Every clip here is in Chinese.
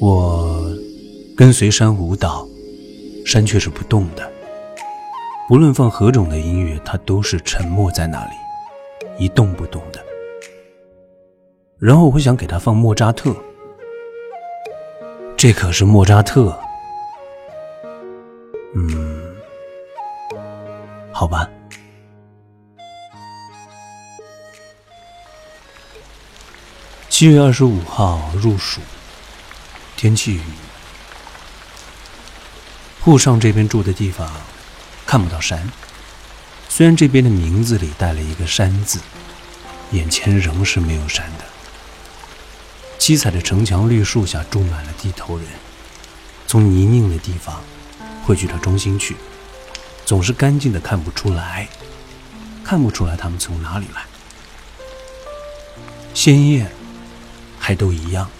我跟随山舞蹈，山却是不动的。无论放何种的音乐，它都是沉默在那里，一动不动的。然后我想给他放莫扎特，这可是莫扎特。嗯，好吧。七月二十五号入暑，天气雨。沪上这边住的地方看不到山，虽然这边的名字里带了一个“山”字，眼前仍是没有山的。七彩的城墙绿树下住满了地头人，从泥泞的地方汇聚到中心去，总是干净的看不出来，看不出来他们从哪里来，鲜艳。还都一样。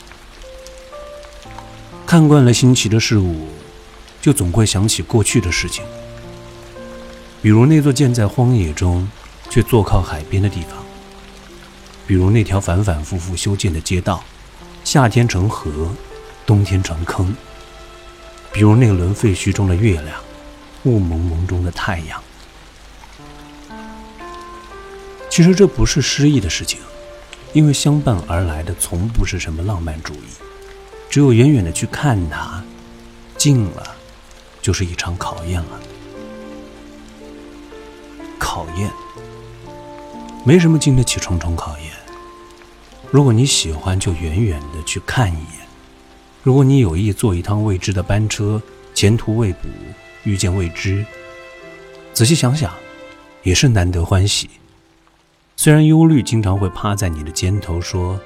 看惯了新奇的事物，就总会想起过去的事情。比如那座建在荒野中却坐靠海边的地方；比如那条反反复复修建的街道，夏天成河，冬天成坑；比如那轮废墟中的月亮，雾蒙蒙中的太阳。其实这不是诗意的事情。因为相伴而来的从不是什么浪漫主义，只有远远的去看它，近了，就是一场考验了。考验，没什么经得起重重考验。如果你喜欢，就远远的去看一眼；如果你有意坐一趟未知的班车，前途未卜，遇见未知，仔细想想，也是难得欢喜。虽然忧虑经常会趴在你的肩头说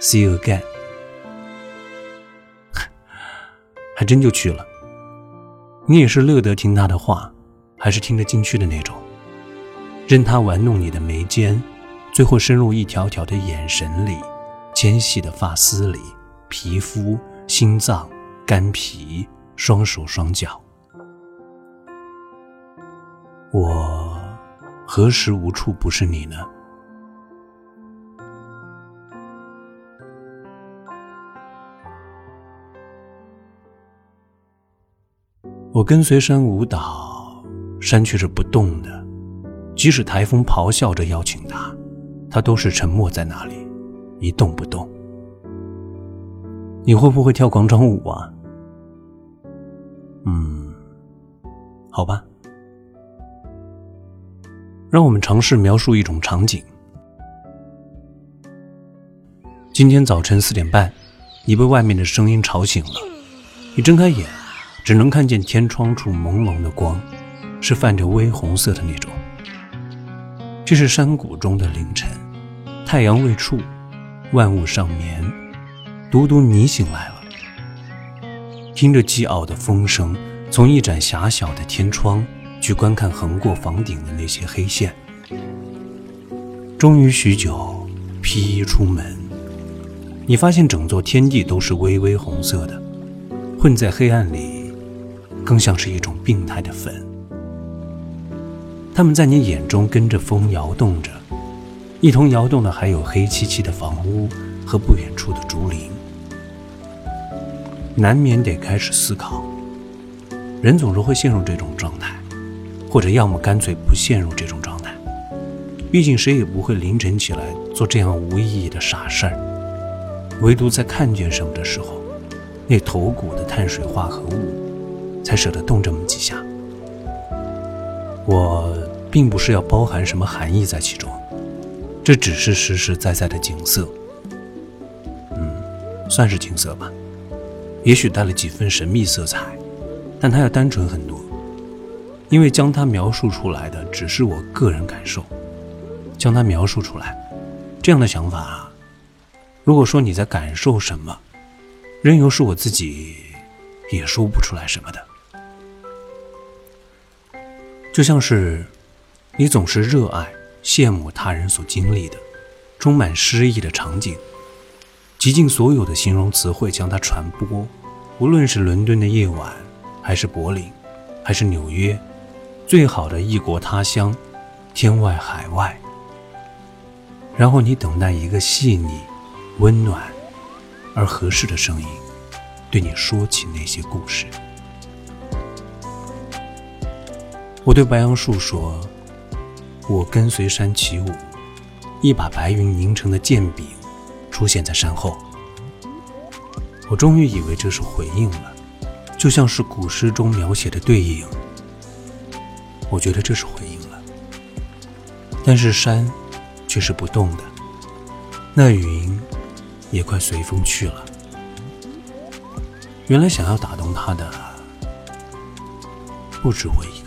“see you again”，还真就去了。你也是乐得听他的话，还是听得进去的那种？任他玩弄你的眉间，最后深入一条条的眼神里，纤细的发丝里，皮肤、心脏、肝脾、双手双脚。我何时无处不是你呢？我跟随山舞蹈，山却是不动的。即使台风咆哮着邀请他，他都是沉默在那里，一动不动。你会不会跳广场舞啊？嗯，好吧。让我们尝试描述一种场景：今天早晨四点半，你被外面的声音吵醒了，你睁开眼。只能看见天窗处朦胧的光，是泛着微红色的那种。这是山谷中的凌晨，太阳未出，万物尚眠，独独你醒来了。听着激傲的风声，从一盏狭小的天窗去观看横过房顶的那些黑线。终于许久，披衣出门，你发现整座天地都是微微红色的，混在黑暗里。更像是一种病态的粉，它们在你眼中跟着风摇动着，一同摇动的还有黑漆漆的房屋和不远处的竹林。难免得开始思考，人总是会陷入这种状态，或者要么干脆不陷入这种状态。毕竟谁也不会凌晨起来做这样无意义的傻事儿，唯独在看见什么的时候，那头骨的碳水化合物。才舍得动这么几下。我并不是要包含什么含义在其中，这只是实实在在的景色。嗯，算是景色吧，也许带了几分神秘色彩，但它要单纯很多，因为将它描述出来的只是我个人感受。将它描述出来，这样的想法，如果说你在感受什么，任由是我自己，也说不出来什么的。就像是，你总是热爱、羡慕他人所经历的充满诗意的场景，极尽所有的形容词汇将它传播。无论是伦敦的夜晚，还是柏林，还是纽约，最好的异国他乡，天外海外。然后你等待一个细腻、温暖而合适的声音，对你说起那些故事。我对白杨树说：“我跟随山起舞，一把白云凝成的剑柄出现在山后。”我终于以为这是回应了，就像是古诗中描写的对应。我觉得这是回应了，但是山却是不动的，那云也快随风去了。原来想要打动他的不止我一。